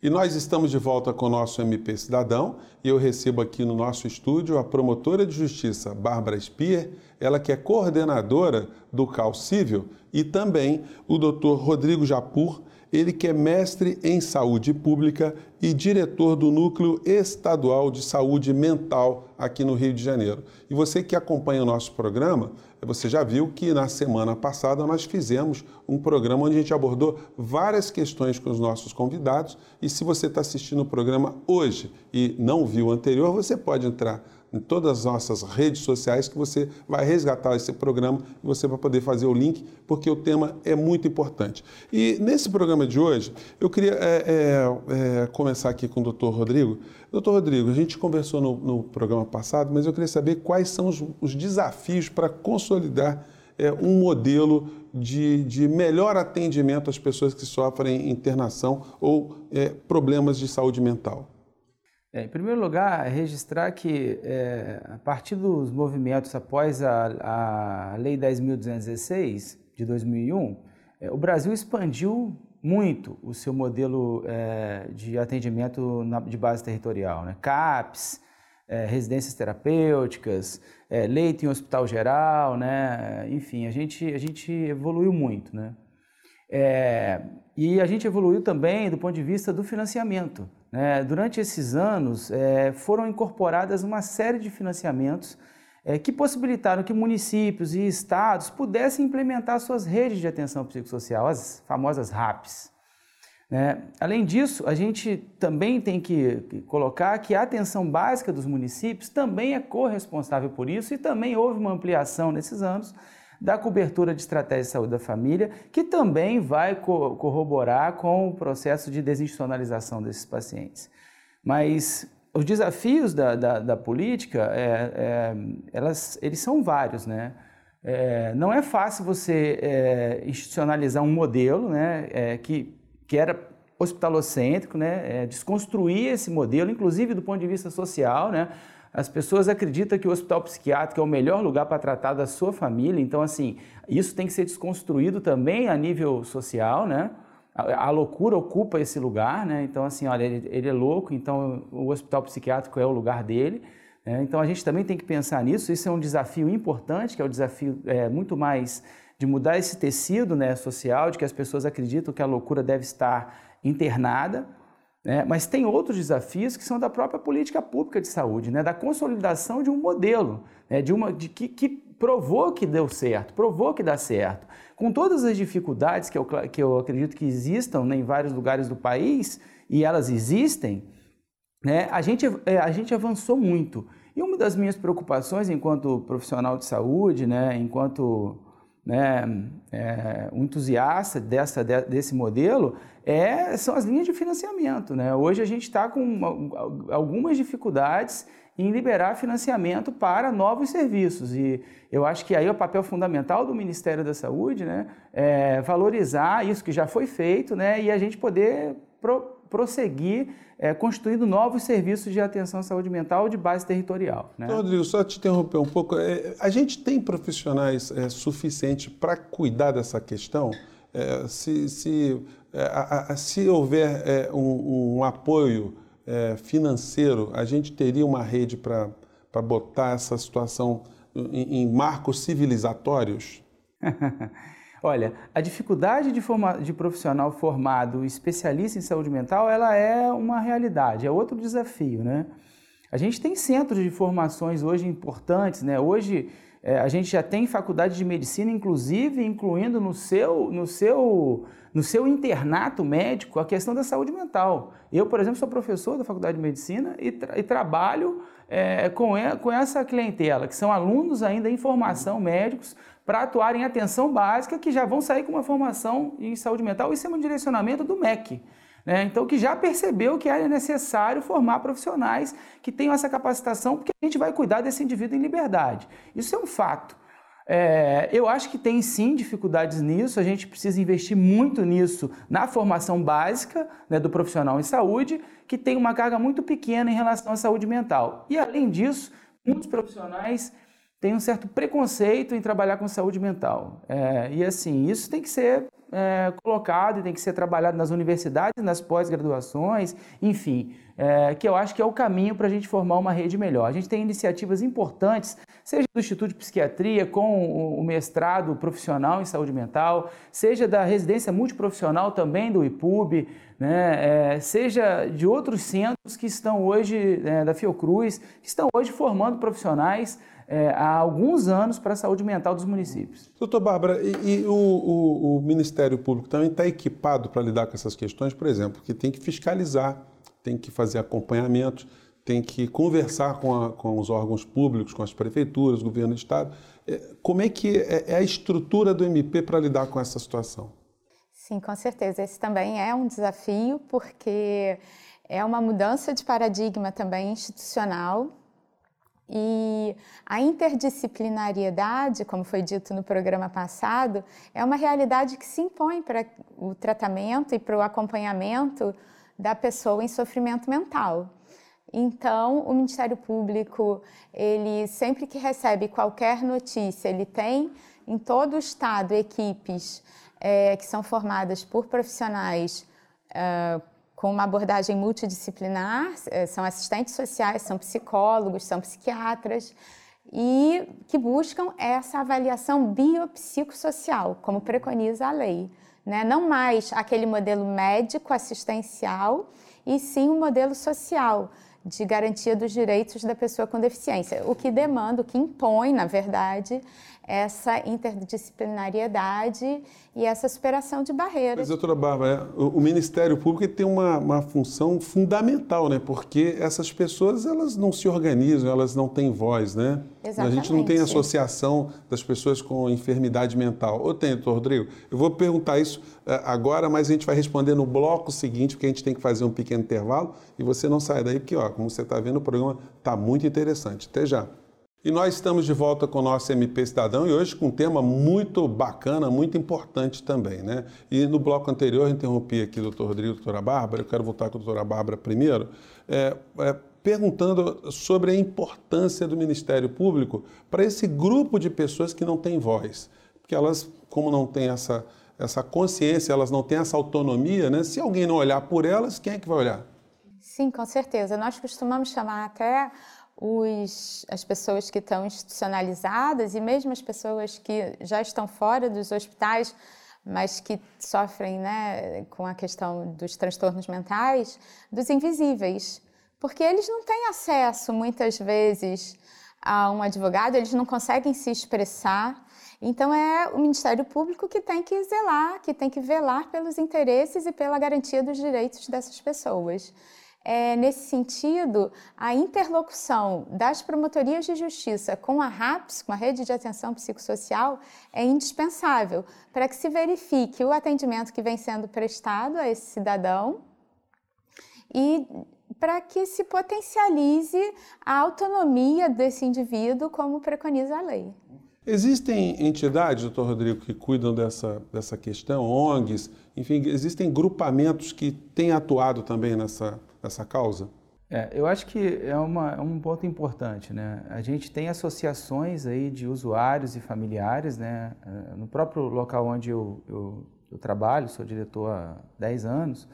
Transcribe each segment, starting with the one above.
E nós estamos de volta com o nosso MP Cidadão e eu recebo aqui no nosso estúdio a promotora de justiça Bárbara Spier, ela que é coordenadora do CAL Cível, e também o doutor Rodrigo Japur, ele que é mestre em saúde pública e diretor do Núcleo Estadual de Saúde Mental aqui no Rio de Janeiro. E você que acompanha o nosso programa, você já viu que na semana passada nós fizemos um programa onde a gente abordou várias questões com os nossos convidados. E se você está assistindo o programa hoje e não viu o anterior, você pode entrar em todas as nossas redes sociais que você vai resgatar esse programa e você vai poder fazer o link, porque o tema é muito importante. E nesse programa de hoje, eu queria é, é, é, começar aqui com o doutor Rodrigo. Doutor Rodrigo, a gente conversou no, no, programa passado, mas eu queria saber quais são os, os desafios para consolidar é, um modelo de, de, melhor atendimento às pessoas que sofrem internação ou é, problemas de saúde mental. É, em primeiro lugar, registrar que é, a partir dos movimentos após a, a Lei 10.216 de 2001, é, o Brasil expandiu muito o seu modelo é, de atendimento na, de base territorial, né? CAPS, é, residências terapêuticas, é, leito em hospital geral, né? enfim, a gente, a gente evoluiu muito. Né? E a gente evoluiu também do ponto de vista do financiamento. Né? Durante esses anos, é, foram incorporadas uma série de financiamentos é, que possibilitaram que municípios e estados pudessem implementar suas redes de atenção psicossocial, as famosas RAPs. Né? Além disso, a gente também tem que colocar que a atenção básica dos municípios também é corresponsável por isso e também houve uma ampliação nesses anos da cobertura de estratégia de saúde da família, que também vai co corroborar com o processo de desinstitucionalização desses pacientes. Mas os desafios da, da, da política, é, é, elas, eles são vários, né? É, não é fácil você é, institucionalizar um modelo né, é, que, que era hospitalocêntrico, né, é, desconstruir esse modelo, inclusive do ponto de vista social, né, as pessoas acreditam que o hospital psiquiátrico é o melhor lugar para tratar da sua família, então, assim, isso tem que ser desconstruído também a nível social, né? A, loucura ocupa esse lugar, né? Então, assim, olha, ele, ele, é louco, então o hospital psiquiátrico é o lugar dele. Né? Então, a gente também tem que pensar nisso. Isso é um desafio importante, que é o desafio é, muito mais de mudar esse tecido né, social, de que as pessoas acreditam que a loucura deve estar internada. Né? Mas tem outros desafios que são da própria política pública de saúde, né? da consolidação de um modelo, né? de uma, de que, que provou que deu certo, provou que dá certo. Com todas as dificuldades que eu, que eu acredito que existam né, em vários lugares do país, e elas existem, né, a, gente, é, a gente avançou muito. E uma das minhas preocupações enquanto profissional de saúde, né, enquanto né, é, um entusiasta dessa, desse modelo é, são as linhas de financiamento. Né? Hoje a gente está com algumas dificuldades em liberar financiamento para novos serviços. E eu acho que aí é o papel fundamental do Ministério da Saúde né, é valorizar isso que já foi feito né, e a gente poder pro, prosseguir é, construindo novos serviços de atenção à saúde mental de base territorial. Né? Então, Rodrigo, só te interromper um pouco. É, a gente tem profissionais é, suficientes para cuidar dessa questão? Se, se, a, a, se houver um, um, apoio financeiro, a gente teria uma rede para botar essa situação em, em marcos civilizatórios? Olha, a dificuldade de, forma, de profissional formado especialista em saúde mental, ela é uma realidade, é outro desafio, né? A gente tem centros de formações hoje importantes, né? Hoje é, a gente já tem faculdade de medicina, inclusive incluindo no seu, no seu, no seu internato médico a questão da saúde mental. Eu, por exemplo, sou professor da faculdade de medicina e, tra e trabalho é, com, com essa clientela, que são alunos ainda em formação médicos, para atuar em atenção básica, que já vão sair com uma formação em saúde mental. Isso é um direcionamento do MEC. Né? Então, que já percebeu que é necessário formar profissionais que tenham essa capacitação, porque a gente vai cuidar desse indivíduo em liberdade. Isso é um fato. É, eu acho que tem sim dificuldades nisso, a gente precisa investir muito nisso na formação básica né, do profissional em saúde, que tem uma carga muito pequena em relação à saúde mental. E além disso, muitos profissionais tem um certo preconceito em trabalhar com saúde mental. É, e assim, isso tem que ser é, colocado e tem que ser trabalhado nas universidades, nas pós-graduações, enfim, é, que eu acho que é o caminho para a gente formar uma rede melhor. A gente tem iniciativas importantes, seja do Instituto de Psiquiatria, com o mestrado profissional em saúde mental, seja da residência multiprofissional também do IPUB, né, é, seja de outros centros que estão hoje, é, da Fiocruz, que estão hoje formando profissionais é, há alguns anos para a saúde mental dos municípios. Doutor Bárbara, e, e o, o, o, Ministério Público também está equipado para lidar com essas questões, por exemplo, que tem que fiscalizar, tem que fazer acompanhamento, tem que conversar com, a, com os órgãos públicos, com as prefeituras, governo do Estado. É, como é que é, é a estrutura do MP para lidar com essa situação? Sim, com certeza. Esse também é um desafio, porque é uma mudança de paradigma também institucional e a interdisciplinariedade, como foi dito no programa passado, é uma realidade que se impõe para o tratamento e para o acompanhamento da pessoa em sofrimento mental. Então, o Ministério Público, ele sempre que recebe qualquer notícia, ele tem em todo o estado equipes é, que são formadas por profissionais uh, com uma abordagem multidisciplinar, eh, são assistentes sociais, são psicólogos, são psiquiatras, e que buscam essa avaliação biopsicossocial, como preconiza a lei. Né? Não mais aquele modelo médico assistencial, e sim um modelo social de garantia dos direitos da pessoa com deficiência, o que demanda, o que impõe, na verdade, essa interdisciplinariedade e essa superação de barreiras. Mas, doutora Bárbara, o, Ministério Público tem uma, uma função fundamental, né? Porque essas pessoas, elas não se organizam, elas não têm voz, né? Exatamente. A gente não tem associação das pessoas com enfermidade mental. Ou tem, doutor Rodrigo? Eu vou perguntar isso uh, agora, mas a gente vai responder no bloco seguinte, porque a gente tem que fazer um pequeno intervalo. E você não sai daí, porque, ó, como você está vendo, o programa está muito interessante. Até já. E nós estamos de volta com o nosso MP Cidadão e hoje com um tema muito bacana, muito importante também, né? E no bloco anterior eu interrompi aqui o doutor Rodrigo e doutora Bárbara, eu quero voltar com a doutora Bárbara primeiro, é, é, perguntando sobre a importância do Ministério Público para esse grupo de pessoas que não têm voz. Porque elas, como não têm essa, essa consciência, elas não têm essa autonomia, né? Se alguém não olhar por elas, quem é que vai olhar? Sim, com certeza. Nós costumamos chamar até os, as pessoas que estão institucionalizadas e mesmo as pessoas que já estão fora dos hospitais, mas que sofrem né, com a questão dos transtornos mentais, dos invisíveis. Porque eles não têm acesso, muitas vezes, a um advogado, eles não conseguem se expressar. Então, é o Ministério Público que tem que zelar, que tem que velar pelos interesses e pela garantia dos direitos dessas pessoas é, nesse sentido, a interlocução das promotorias de justiça com a RAPS, com a Rede de Atenção Psicossocial, é indispensável para que se verifique o atendimento que vem sendo prestado a esse cidadão e para que se potencialize a autonomia desse indivíduo, como preconiza a lei. Existem entidades, doutor Rodrigo, que cuidam dessa, dessa questão, ONGs, enfim, existem grupamentos que têm atuado também nessa, essa causa? É, eu acho que é, uma, é um ponto importante, né? A gente tem associações aí de usuários e familiares, né? É, no próprio local onde eu, eu, eu trabalho, sou diretor há 10 anos,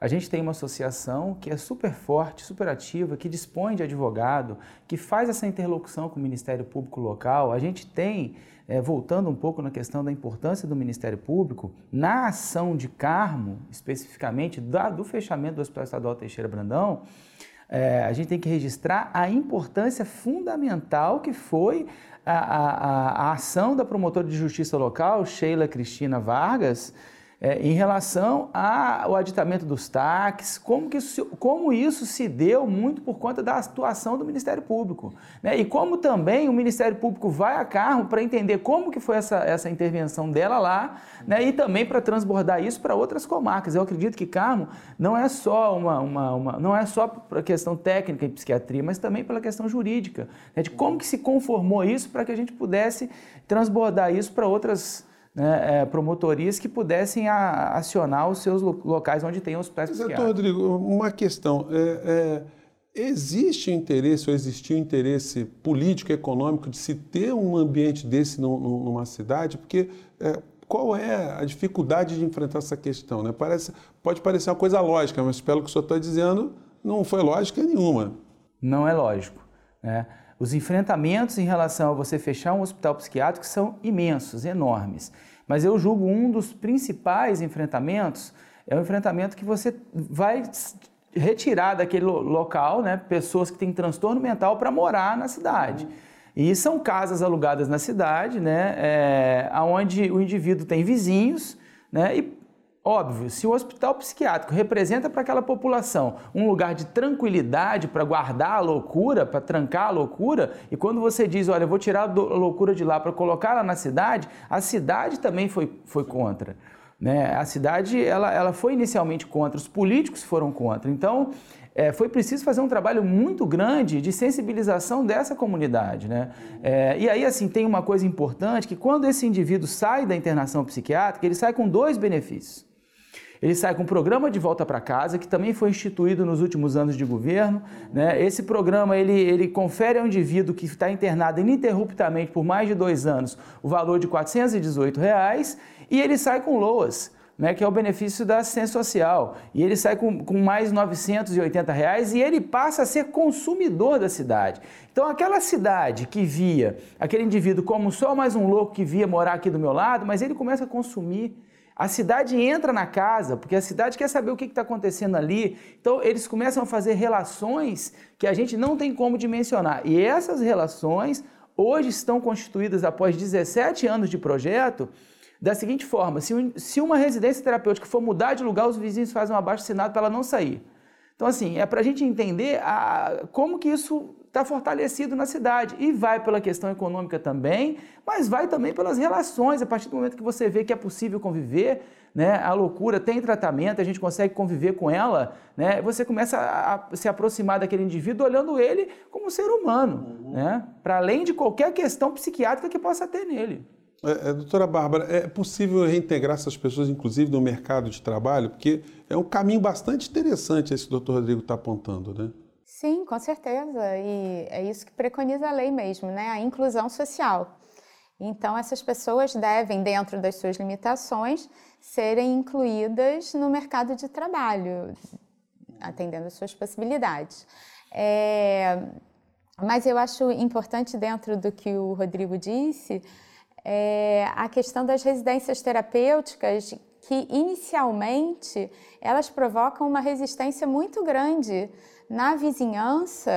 a gente tem uma associação que é super forte, super ativa, que dispõe de advogado, que faz essa interlocução com o Ministério Público local. A gente tem, é, voltando um pouco na questão da importância do Ministério Público, na ação de Carmo, especificamente da, do fechamento do Hospital Estadual Teixeira Brandão, é, a gente tem que registrar a importância fundamental que foi a, a, a ação da promotora de justiça local, Sheila Cristina Vargas, é, em relação ao aditamento dos taques, como, que isso, como isso se deu muito por conta da atuação do Ministério Público. Né? E como também o Ministério Público vai a carro para entender como que foi essa, essa intervenção dela lá, né? e também para transbordar isso para outras comarcas. Eu acredito que Carmo não é só uma, uma, uma não é só para questão técnica em psiquiatria, mas também pela questão jurídica, né? de como que se conformou isso para que a gente pudesse transbordar isso para outras né, é, promotorias que pudessem a, acionar os seus locais onde tem hospitais Mas, psiquiátricos. Rodrigo, uma questão. É, é, existe interesse ou existiu interesse político, econômico de se ter um ambiente desse numa cidade? Porque é, qual é a dificuldade de enfrentar essa questão? Né? Parece, pode parecer uma coisa lógica, mas pelo que o senhor está dizendo, não foi lógica nenhuma. Não é lógico. Né? Os enfrentamentos em relação a você fechar um hospital psiquiátrico são imensos, enormes. Mas eu julgo um dos principais enfrentamentos é o enfrentamento que você vai retirar daquele local né, pessoas que têm transtorno mental para morar na cidade. E são casas alugadas na cidade, né, é, onde o indivíduo tem vizinhos, né, e óbvio, se o hospital psiquiátrico representa para aquela população um lugar de tranquilidade para guardar a loucura, para trancar a loucura, e quando você diz, olha, eu vou tirar a loucura de lá para colocar lá na cidade, a cidade também foi, foi contra. Né? A cidade ela, ela foi inicialmente contra, os políticos foram contra. Então, é, foi preciso fazer um trabalho muito grande de sensibilização dessa comunidade. Né? É, e aí, assim, tem uma coisa importante, que quando esse indivíduo sai da internação psiquiátrica, ele sai com dois benefícios. Ele sai com um programa de volta para casa, que também foi instituído nos últimos anos de governo. Né? Esse programa ele, ele confere ao indivíduo que está internado ininterruptamente por mais de dois anos o valor de 418 reais, e ele sai com LOAS né, que é o benefício da assistência social. E ele sai com, com mais 980 reais e ele passa a ser consumidor da cidade. Então, aquela cidade que via aquele indivíduo como só mais um louco que via morar aqui do meu lado, mas ele começa a consumir. A cidade entra na casa, porque a cidade quer saber o que está acontecendo ali. Então, eles começam a fazer relações que a gente não tem como dimensionar. E essas relações hoje estão constituídas após 17 anos de projeto da seguinte forma: se, se uma residência terapêutica for mudar de lugar, os vizinhos fazem um abaixo assinado para ela não sair. Então, assim, é para a gente entender a, como que isso está fortalecido na cidade. E vai pela questão econômica também, mas vai também pelas relações. A partir do momento que você vê que é possível conviver, né, a loucura tem tratamento, a gente consegue conviver com ela, né, você começa a, a se aproximar daquele indivíduo olhando ele como um ser humano, uhum. né, para além de qualquer questão psiquiátrica que possa ter nele. É, é, doutora Bárbara, é possível reintegrar essas pessoas, inclusive, no mercado de trabalho? Porque é um caminho bastante interessante esse que o doutor Rodrigo está apontando, né? Sim, com certeza. E é isso que preconiza a lei mesmo, né? A inclusão social. Então, essas pessoas devem, dentro das suas limitações, serem incluídas no mercado de trabalho, atendendo às suas possibilidades. É... Mas eu acho importante, dentro do que o Rodrigo disse, é, a questão das residências terapêuticas, que inicialmente elas provocam uma resistência muito grande na vizinhança,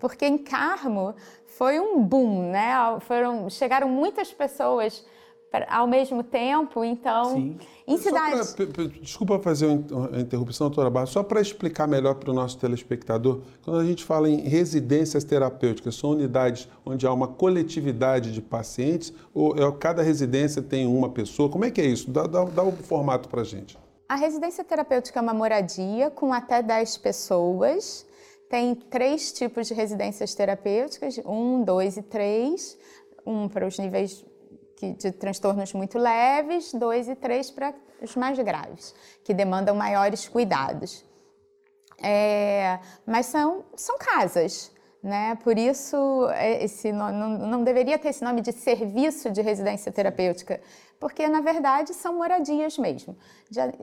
porque em Carmo foi um boom, né? Foram, chegaram muitas pessoas ao mesmo tempo, então, Sim. em cidades... Desculpa fazer uma interrupção, doutora Barra, só para explicar melhor para o nosso telespectador, quando a gente fala em residências terapêuticas, são unidades onde há uma coletividade de pacientes ou é, cada residência tem uma pessoa? Como é que é isso? Dá, dá, dá o formato para a gente. A residência terapêutica é uma moradia com até 10 pessoas, tem três tipos de residências terapêuticas, um, dois e três, um para os níveis que, de transtornos muito leves, dois e três para os mais graves, que demandam maiores cuidados. É, mas são, são casas, né? Por isso é, esse não, não deveria ter esse nome de serviço de residência terapêutica, porque na verdade são moradias mesmo.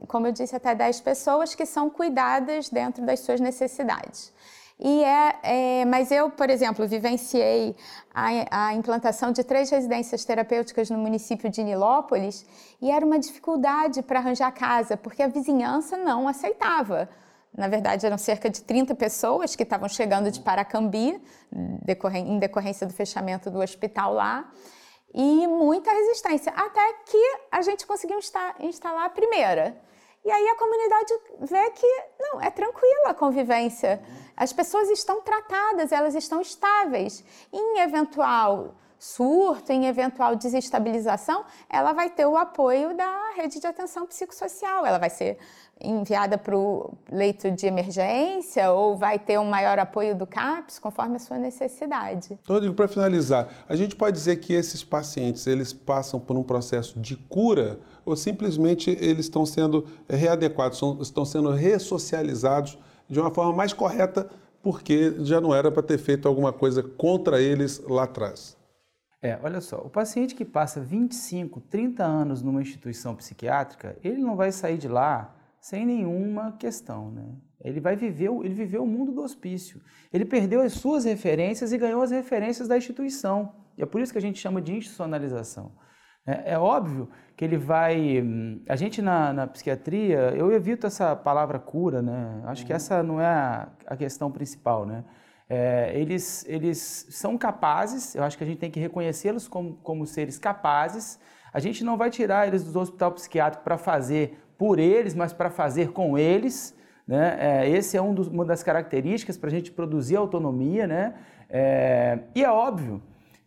Como eu disse, até 10 pessoas que são cuidadas dentro das suas necessidades. E é, é, mas eu, por exemplo, vivenciei a, a, implantação de três residências terapêuticas no município de Nilópolis e era uma dificuldade para arranjar casa, porque a vizinhança não aceitava. Na verdade, eram cerca de 30 pessoas que estavam chegando de Paracambi, em decorrência do fechamento do hospital lá, e muita resistência, até que a gente conseguiu instalar a primeira. E aí a comunidade vê que não, é tranquila a convivência. As pessoas estão tratadas, elas estão estáveis. Em eventual surto, em eventual desestabilização, ela vai ter o apoio da rede de atenção psicossocial. Ela vai ser enviada para o leito de emergência ou vai ter um maior apoio do CAPS, conforme a sua necessidade. Rodrigo, para finalizar, a gente pode dizer que esses pacientes, eles passam por um processo de cura ou simplesmente eles estão sendo readequados, são, estão sendo ressocializados de uma forma mais correta porque já não era para ter feito alguma coisa contra eles lá atrás? É, olha só, o paciente que passa 25, 30 anos numa instituição psiquiátrica, ele não vai sair de lá sem nenhuma questão, né? Ele vai viver, ele viveu o mundo do hospício. Ele perdeu as suas referências e ganhou as referências da instituição. E é por isso que a gente chama de institucionalização. É, é óbvio que ele vai. A gente na, na, psiquiatria, eu evito essa palavra cura, né? Acho que uhum. essa não é a, a questão principal, né? É, eles, eles são capazes, eu acho que a gente tem que reconhecê-los como, como seres capazes. A gente não vai tirar eles do hospital psiquiátrico para fazer por eles, mas para fazer com eles. Né? É, esse é um dos, uma das características para a gente produzir autonomia. Né? É, e é óbvio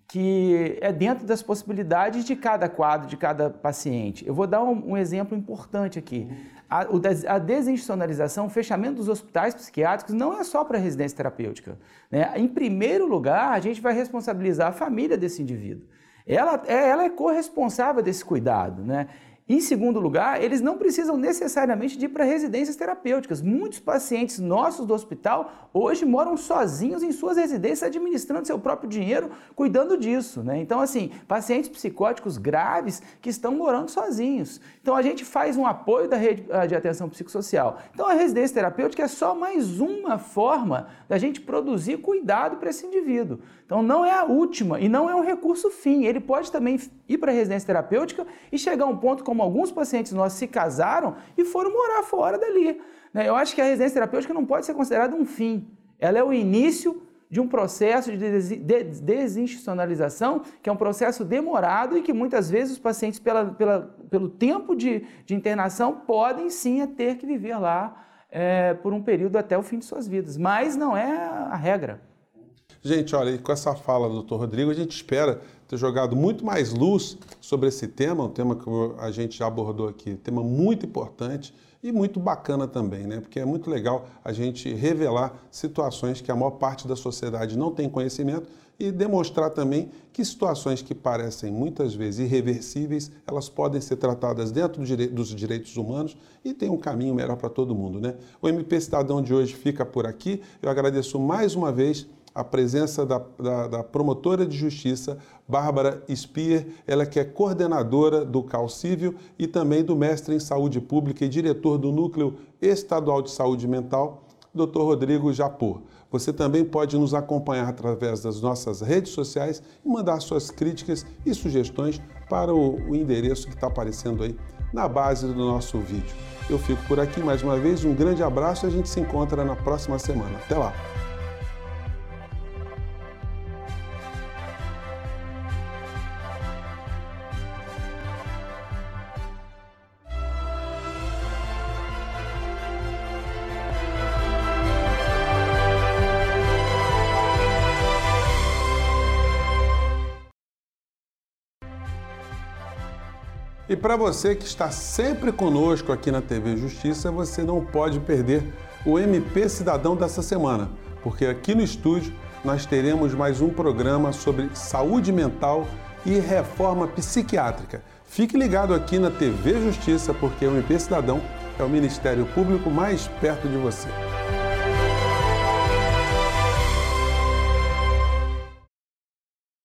que é dentro das possibilidades de cada quadro, de cada paciente. Eu vou dar um, um exemplo importante aqui. A, a, desinstitucionalização, o fechamento dos hospitais psiquiátricos não é só para residência terapêutica. Né? Em primeiro lugar, a gente vai responsabilizar a família desse indivíduo. Ela, é, ela é corresponsável desse cuidado. Né? Em segundo lugar, eles não precisam necessariamente de ir para residências terapêuticas. Muitos pacientes nossos do hospital hoje moram sozinhos em suas residências, administrando seu próprio dinheiro, cuidando disso. Né? Então, assim, pacientes psicóticos graves que estão morando sozinhos. Então, a gente faz um apoio da rede ah, de atenção psicossocial. Então, a residência terapêutica é só mais uma forma da gente produzir cuidado para esse indivíduo. Então, não é a última e não é um recurso fim. Ele pode também ir para a residência terapêutica e chegar a um ponto como como alguns pacientes nossos se casaram e foram morar fora dali. Né? Eu acho que a residência terapêutica não pode ser considerada um fim. Ela é o início de um processo de desinstitucionalização, que é um processo demorado e que muitas vezes os pacientes, pela, pela, pelo tempo de, de, internação, podem sim ter que viver lá é, por um período até o fim de suas vidas. Mas não é a regra. Gente, olha, com essa fala do doutor Rodrigo, a gente espera ter jogado muito mais luz sobre esse tema, um tema que a gente já abordou aqui, tema muito importante e muito bacana também, né? Porque é muito legal a gente revelar situações que a maior parte da sociedade não tem conhecimento e demonstrar também que situações que parecem muitas vezes irreversíveis, elas podem ser tratadas dentro dos direitos humanos e tem um caminho melhor para todo mundo, né? O MP Cidadão de hoje fica por aqui. Eu agradeço mais uma vez a presença da, da, da, promotora de justiça, Bárbara Spier, ela que é coordenadora do CAL Civil e também do mestre em saúde pública e diretor do Núcleo Estadual de Saúde Mental, Dr. Rodrigo Japur. Você também pode nos acompanhar através das nossas redes sociais e mandar suas críticas e sugestões para o, o endereço que está aparecendo aí na base do nosso vídeo. Eu fico por aqui mais uma vez, um grande abraço e a gente se encontra na próxima semana. Até lá! E para você que está sempre conosco aqui na TV Justiça, você não pode perder o MP Cidadão dessa semana, porque aqui no estúdio nós teremos mais um programa sobre saúde mental e reforma psiquiátrica. Fique ligado aqui na TV Justiça, porque o MP Cidadão é o Ministério Público mais perto de você.